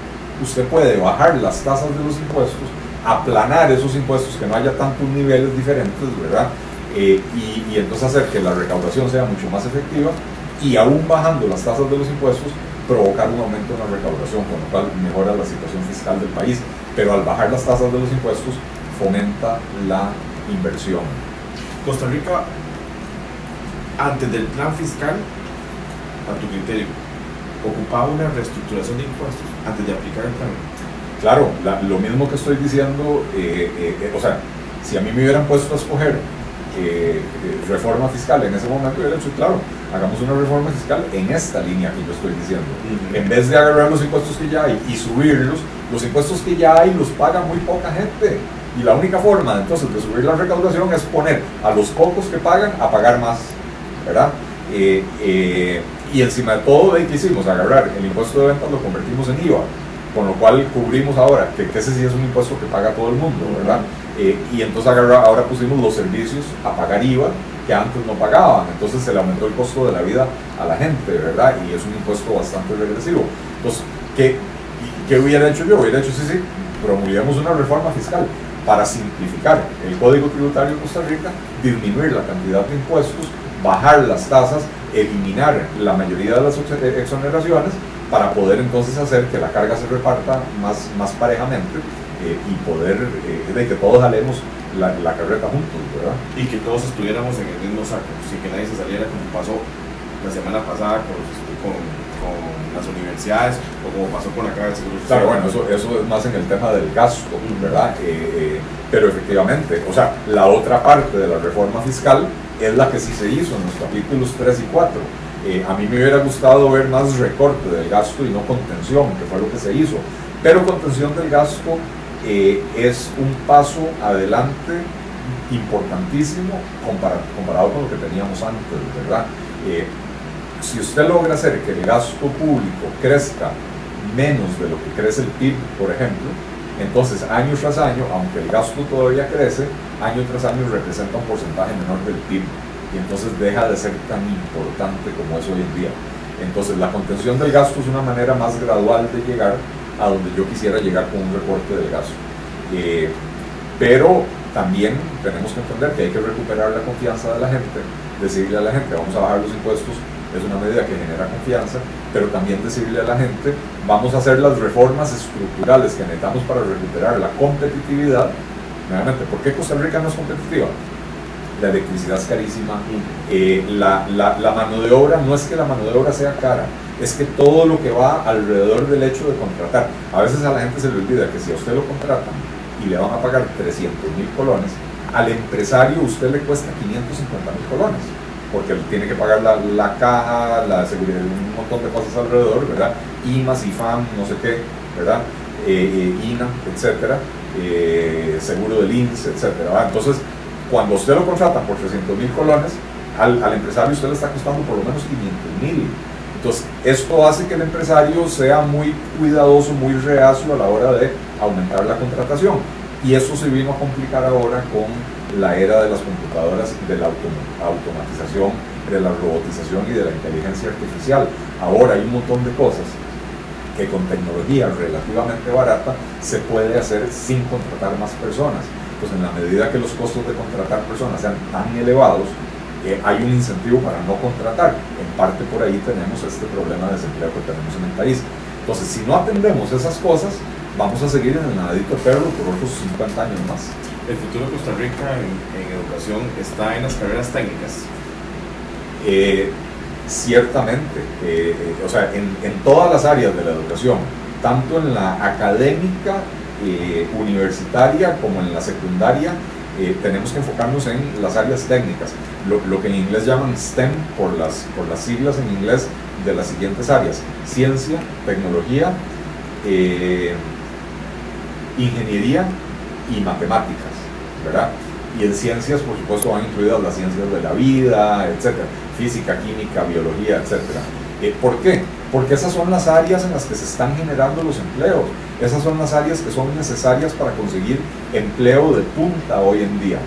S2: usted puede bajar las tasas de los impuestos, aplanar esos impuestos, que no haya tantos niveles diferentes, ¿verdad? Eh, y, y, entonces hacer que la recaudación sea mucho más efectiva y aún bajando las tasas de los impuestos, provocar un aumento en la recaudación, con lo cual mejora la situación fiscal del país. Pero al bajar las tasas de los impuestos, fomenta la inversión.
S1: Costa Rica, antes del plan fiscal, a tu criterio, ocupaba una reestructuración de impuestos antes de aplicar el plan.
S2: Claro, lo mismo que estoy diciendo, eh, eh, o sea, si a mí me hubieran puesto a escoger eh, reforma fiscal en ese momento, yo le he dicho, claro, hagamos una reforma fiscal en esta línea que yo estoy diciendo. En vez de agarrar los impuestos que ya hay y subirlos, los impuestos que ya hay los paga muy poca gente. Y la única forma entonces de subir la recaudación es poner a los pocos que pagan a pagar más, ¿verdad? Eh, eh, y encima de todo, ¿qué hicimos? Agarrar el impuesto de ventas lo convertimos en IVA, con lo cual cubrimos ahora, que, ese sí es un impuesto que paga todo el mundo, ¿verdad? Eh, y entonces ahora pusimos los servicios a pagar IVA, que antes no pagaban, entonces se le aumentó el costo de la vida a la gente, ¿verdad? Y es un impuesto bastante regresivo. Entonces, ¿qué, qué hubiera hecho yo? Hubiera hecho, sí, sí, promulguemos una reforma fiscal para simplificar el código tributario de Costa Rica, disminuir la cantidad de impuestos, bajar las tasas, eliminar la mayoría de las exoneraciones para poder entonces hacer que la carga se reparta más, más parejamente eh, y poder, eh, de que todos jalemos la, la, carreta juntos, ¿verdad?
S1: Y que todos estuviéramos en el mismo saco, sin que nadie se saliera como pasó la semana pasada con, con, las universidades o como pasó con la Caja de Seguro
S2: Social. Claro, bueno, eso, eso es más en el tema del gasto, ¿verdad? Eh, pero efectivamente, o sea, la otra parte de la reforma fiscal es la que sí se hizo en los capítulos 3 y 4. Eh, a mí me hubiera gustado ver más recorte del gasto y no contención, que fue lo que se hizo. Pero contención del gasto eh, es un paso adelante importantísimo comparado, con lo que teníamos antes, ¿verdad? Eh, si usted logra hacer que el gasto público crezca menos de lo que crece el PIB, por ejemplo, entonces año tras año, aunque el gasto todavía crece, año tras año representa un porcentaje menor del PIB y entonces deja de ser tan importante como es hoy en día. Entonces la contención del gasto es una manera más gradual de llegar a donde yo quisiera llegar con un recorte del gasto. Eh, pero también tenemos que entender que hay que recuperar la confianza de la gente, decirle a la gente vamos a bajar los impuestos, es una medida que genera confianza, pero también decirle a la gente vamos a hacer las reformas estructurales que necesitamos para recuperar la competitividad. Nuevamente, ¿por qué Costa Rica no es competitiva? La electricidad es carísima, eh, la, la, la mano de obra no es que la mano de obra sea cara, es que todo lo que va alrededor del hecho de contratar, a veces a la gente se le olvida que si a usted lo contratan y le van a pagar 300 mil colones, al empresario usted le cuesta 550 mil colones, porque tiene que pagar la, la, caja, la seguridad, un montón de cosas alrededor, ¿verdad? IMAS, IFAM, no sé qué, ¿verdad? Eh, eh, INA, etcétera, eh, seguro del INS, etcétera. Entonces, cuando usted lo contrata por 300 mil colones, al, al empresario usted le está costando por lo menos 500 mil entonces, esto hace que el empresario sea muy cuidadoso, muy reacio a la hora de aumentar la contratación. Y eso se vino a complicar ahora con la era de las computadoras, de la automatización, de la robotización y de la inteligencia artificial. Ahora hay un montón de cosas que con tecnología relativamente barata se puede hacer sin contratar más personas. Pues en la medida que los costos de contratar personas sean tan elevados, hay un incentivo para no contratar. En parte por ahí tenemos este problema de desempleo que tenemos en el país. Entonces, si no atendemos esas cosas, vamos a seguir en el nadadito perro por otros 50 años más.
S1: ¿El futuro de Costa Rica en, educación está en las carreras técnicas?
S2: Eh, ciertamente, eh, o sea, en, en, todas las áreas de la educación, tanto en la académica, eh, universitaria como en la secundaria, eh, tenemos que enfocarnos en las áreas técnicas, lo, lo, que en inglés llaman STEM por las, por las siglas en inglés de las siguientes áreas, ciencia, tecnología, eh, ingeniería y matemáticas, ¿verdad? Y en ciencias, por supuesto, van incluidas las ciencias de la vida, etcétera, física, química, biología, etcétera. Eh, ¿Por qué? Porque esas son las áreas en las que se están generando los empleos. Esas son las áreas que son necesarias para conseguir empleo de punta hoy en día.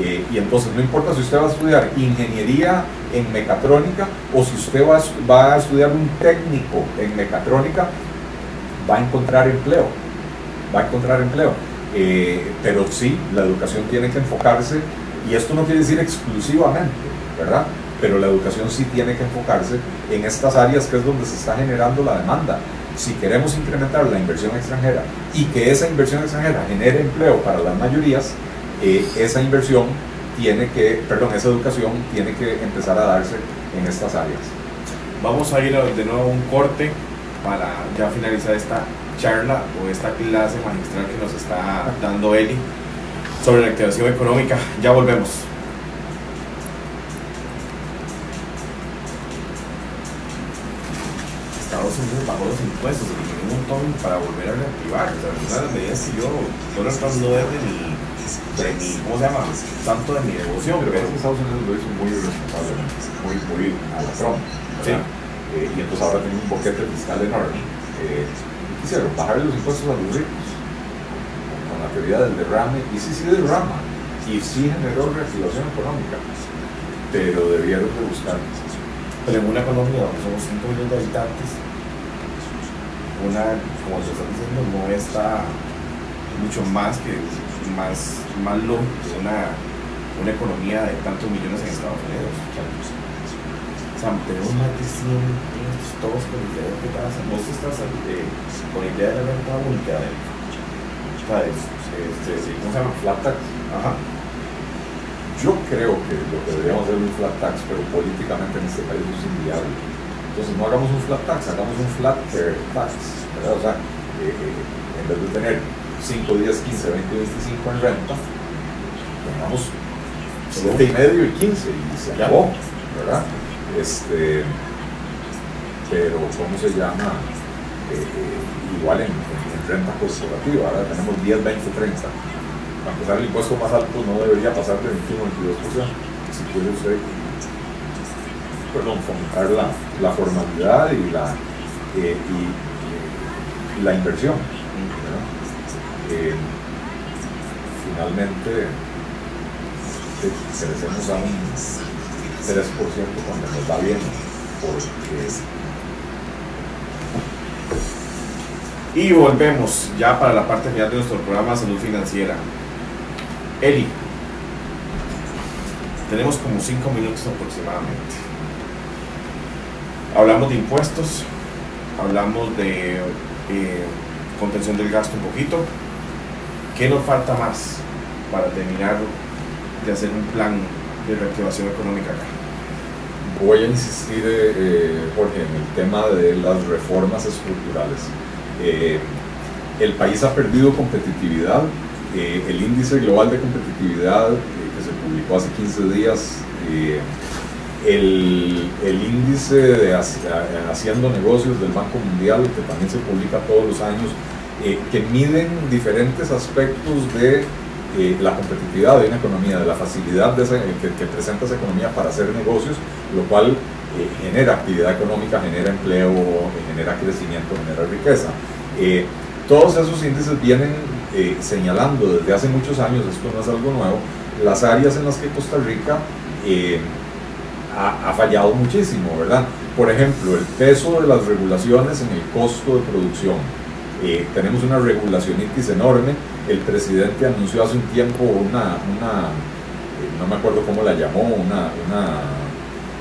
S2: Eh, y entonces no importa si usted va a estudiar ingeniería en mecatrónica o si usted va a, estudiar un técnico en mecatrónica, va a encontrar empleo. Va a encontrar empleo. Eh, pero sí, la educación tiene que enfocarse, y esto no quiere decir exclusivamente, ¿verdad? Pero la educación sí tiene que enfocarse en estas áreas que es donde se está generando la demanda. Si queremos incrementar la inversión extranjera y que esa inversión extranjera genere empleo para las mayorías, eh, esa inversión tiene que, perdón, esa educación tiene que empezar a darse en estas áreas.
S1: Vamos a ir de nuevo a un corte para ya finalizar esta charla o esta clase magistral que nos está dando Eli sobre la activación económica. Ya volvemos. Impuestos, eliminó un montón para volver a reactivar. O sea, una de las medidas que yo estoy tratando de mi, de mi, ¿cómo se llama? Tanto de mi devoción.
S2: Pero
S1: Pero,
S2: es que Estados Unidos lo hizo muy irresponsablemente, muy, muy a la Trump.
S1: Sí.
S2: Eh, y entonces ahora tiene un boquete fiscal enorme. Eh, quisieron bajar los impuestos a los ricos con la teoría del derrame, y sí, sí derrama, y sí generó reactivación económica, pero debieron de buscar
S1: pero en una economía donde somos 5 millones de habitantes, una, como se está diciendo, no está mucho más que más, más lógico que una, una economía de tantos millones en Estados Unidos. O sea, tenemos más de 100 millones todos con idea de. Vos estás eh, con idea de la renta única de, este, ¿cómo se llama?
S2: flat tax.
S1: Ajá.
S2: Yo creo que lo que deberíamos hacer es un flat tax, pero políticamente en este país es inviable. Entonces no hagamos un flat tax, hagamos un flat tax. ¿verdad? O sea, eh, eh, en vez de tener 5, 10, 15, 20, 25 en renta, tengamos 7 y medio y 15 y se acabó, ¿verdad? Este, pero, ¿cómo se llama? Eh, eh, igual en- en renta corporativa, ahora tenemos 10, 20, 30. Para empezar, el impuesto más alto no debería pasar de 21 22%. Si quiere usted, perdón, fomentar la, formalidad y la, eh, y, y la inversión. Eh, finalmente, eh, crecemos a un 3% cuando nos va bien, porque
S1: Y volvemos ya para la parte final de nuestro programa Salud Financiera. Eli, tenemos como 5 minutos aproximadamente. Hablamos de impuestos, hablamos de eh, contención del gasto un poquito. ¿Qué nos falta más para terminar de hacer un plan de reactivación económica acá?
S2: Voy a insistir, eh, eh, Jorge, en el tema de las reformas estructurales. Eh, el país ha perdido competitividad. el índice global de competitividad que se publicó hace 15 días, el, el índice de haciendo negocios del Banco Mundial, que también se publica todos los años, eh, que miden diferentes aspectos de eh, la competitividad de una economía, de la facilidad esa- que, presenta esa economía para hacer negocios, lo cual eh, genera actividad económica, genera empleo, eh, genera crecimiento, genera riqueza. Eh, todos esos índices vienen eh, señalando desde hace muchos años, esto no es algo nuevo, las áreas en las que Costa Rica eh, ha, fallado muchísimo, ¿verdad? Por ejemplo, el peso de las regulaciones en el costo de producción. Eh, tenemos una regulacionitis enorme. El presidente anunció hace un tiempo una, eh, no me acuerdo cómo la llamó, una, una,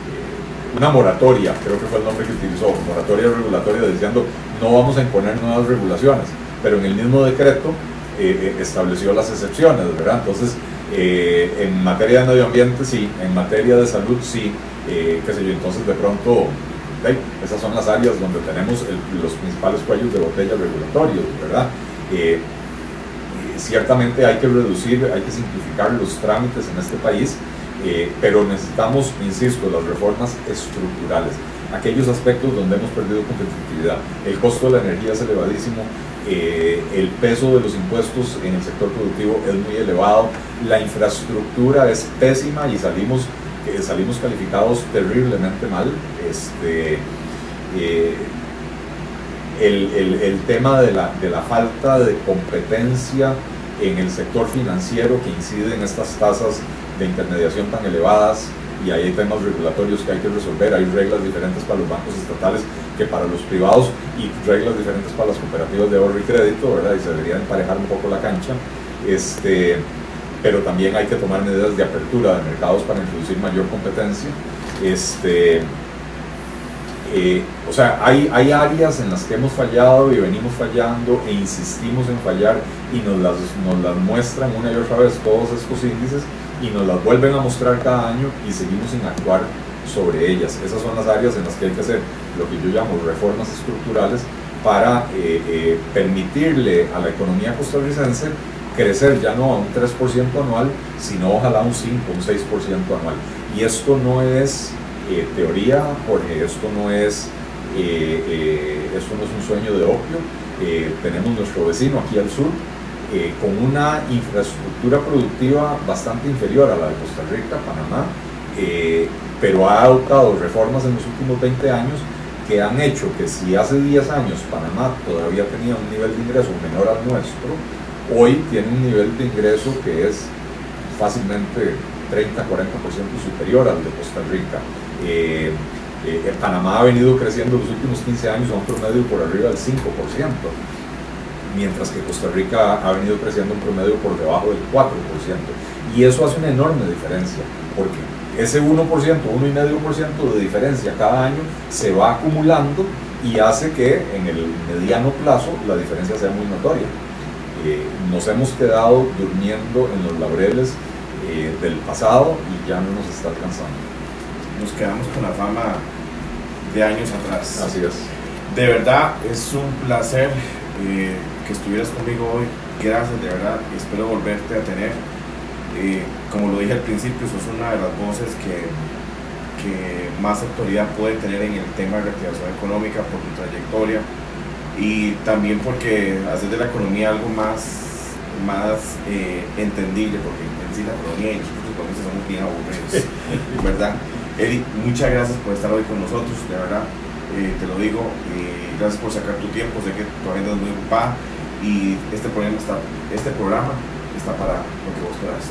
S2: eh, una moratoria, creo que fue el nombre que utilizó, moratoria regulatoria diciendo no vamos a imponer nuevas regulaciones, pero en el mismo decreto eh, estableció las excepciones, ¿verdad? Entonces, eh, en materia de medio ambiente sí, en materia de salud sí, eh, qué sé yo, entonces de pronto, esas son las áreas donde tenemos los principales cuellos de botella regulatorios, ¿verdad? Eh, ciertamente hay que reducir, hay que simplificar los trámites en este país, eh, pero necesitamos, insisto, las reformas estructurales. aquellos aspectos donde hemos perdido competitividad. El costo de la energía es elevadísimo, el peso de los impuestos en el sector productivo es muy elevado, la infraestructura es pésima y salimos, eh, salimos calificados terriblemente mal. Este, eh, el, el, el, tema de la, de la falta de competencia en el sector financiero que incide en estas tasas de intermediación tan elevadas y hay temas regulatorios que hay que resolver, hay reglas diferentes para los bancos estatales que para los privados y reglas diferentes para las cooperativas de ahorro y crédito, ¿verdad? Y se debería emparejar un poco la cancha. Este, pero también hay que tomar medidas de apertura de mercados para introducir mayor competencia. Este, eh, o sea, hay, hay áreas en las que hemos fallado y venimos fallando e insistimos en fallar y nos las, nos las muestran una y otra vez todos estos índices y nos las vuelven a mostrar cada año y seguimos sin actuar sobre ellas. Esas son las áreas en las que hay que hacer lo que yo llamo reformas estructurales para eh, eh, permitirle a la economía costarricense crecer ya no a un 3% anual, sino ojalá un 5, un 6% anual. Y esto no es eh, teoría, porque esto no es, esto no es un sueño de opio. tenemos nuestro vecino aquí al sur, con una infraestructura productiva bastante inferior a la de Costa Rica, Panamá, pero ha adoptado reformas en los últimos 20 años que han hecho que si hace 10 años Panamá todavía tenía un nivel de ingreso menor al nuestro, hoy tiene un nivel de ingreso que es fácilmente 30-40% superior al de Costa Rica. Eh, eh, Panamá ha venido creciendo los últimos 15 años a un promedio por arriba del 5%, mientras que Costa Rica ha venido creciendo un promedio por debajo del 4%. Y eso hace una enorme diferencia, porque ese 1%, 1,5% de diferencia cada año se va acumulando y hace que en el mediano plazo la diferencia sea muy notoria. Eh, nos hemos quedado durmiendo en los laureles eh, del pasado y ya no nos está alcanzando.
S1: Nos quedamos con la fama de años atrás.
S2: Así es.
S1: De verdad, es un placer eh, que estuvieras conmigo hoy. Gracias, de verdad. Espero volverte a tener como lo dije al principio, sos una de las voces que, que más autoridad puede tener en el tema de reactivación económica por tu trayectoria y también porque haces de la economía algo más, más eh, entendible, porque en sí la economía y nosotros economistas somos bien aburridos, ¿verdad? Eri, muchas gracias por estar hoy con nosotros, de verdad, eh, te lo digo, gracias por sacar tu tiempo, sé que tu agenda es muy ocupada y este programa está, este programa está para lo que vos quieras,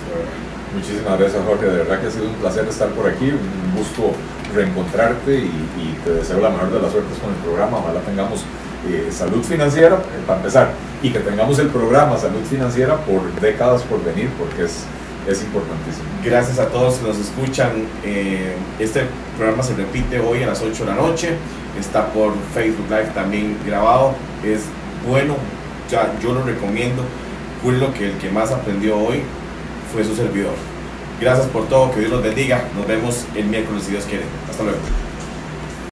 S2: Muchísimas gracias Jorge, de verdad que ha sido un placer estar por aquí, un gusto reencontrarte y, te deseo la mejor de las suertes con el programa, ojalá tengamos eh, salud financiera eh, para empezar. Y que tengamos el programa Salud Financiera por décadas por venir porque es, es importantísimo.
S1: Gracias a todos que nos escuchan. Eh, este programa se repite hoy a las 8 de la noche, está por Facebook Live también grabado, es bueno, ya yo lo recomiendo lo que el que más aprendió hoy fue su servidor. Gracias por todo, que Dios los bendiga. Nos vemos el miércoles si Dios quiere. Hasta luego.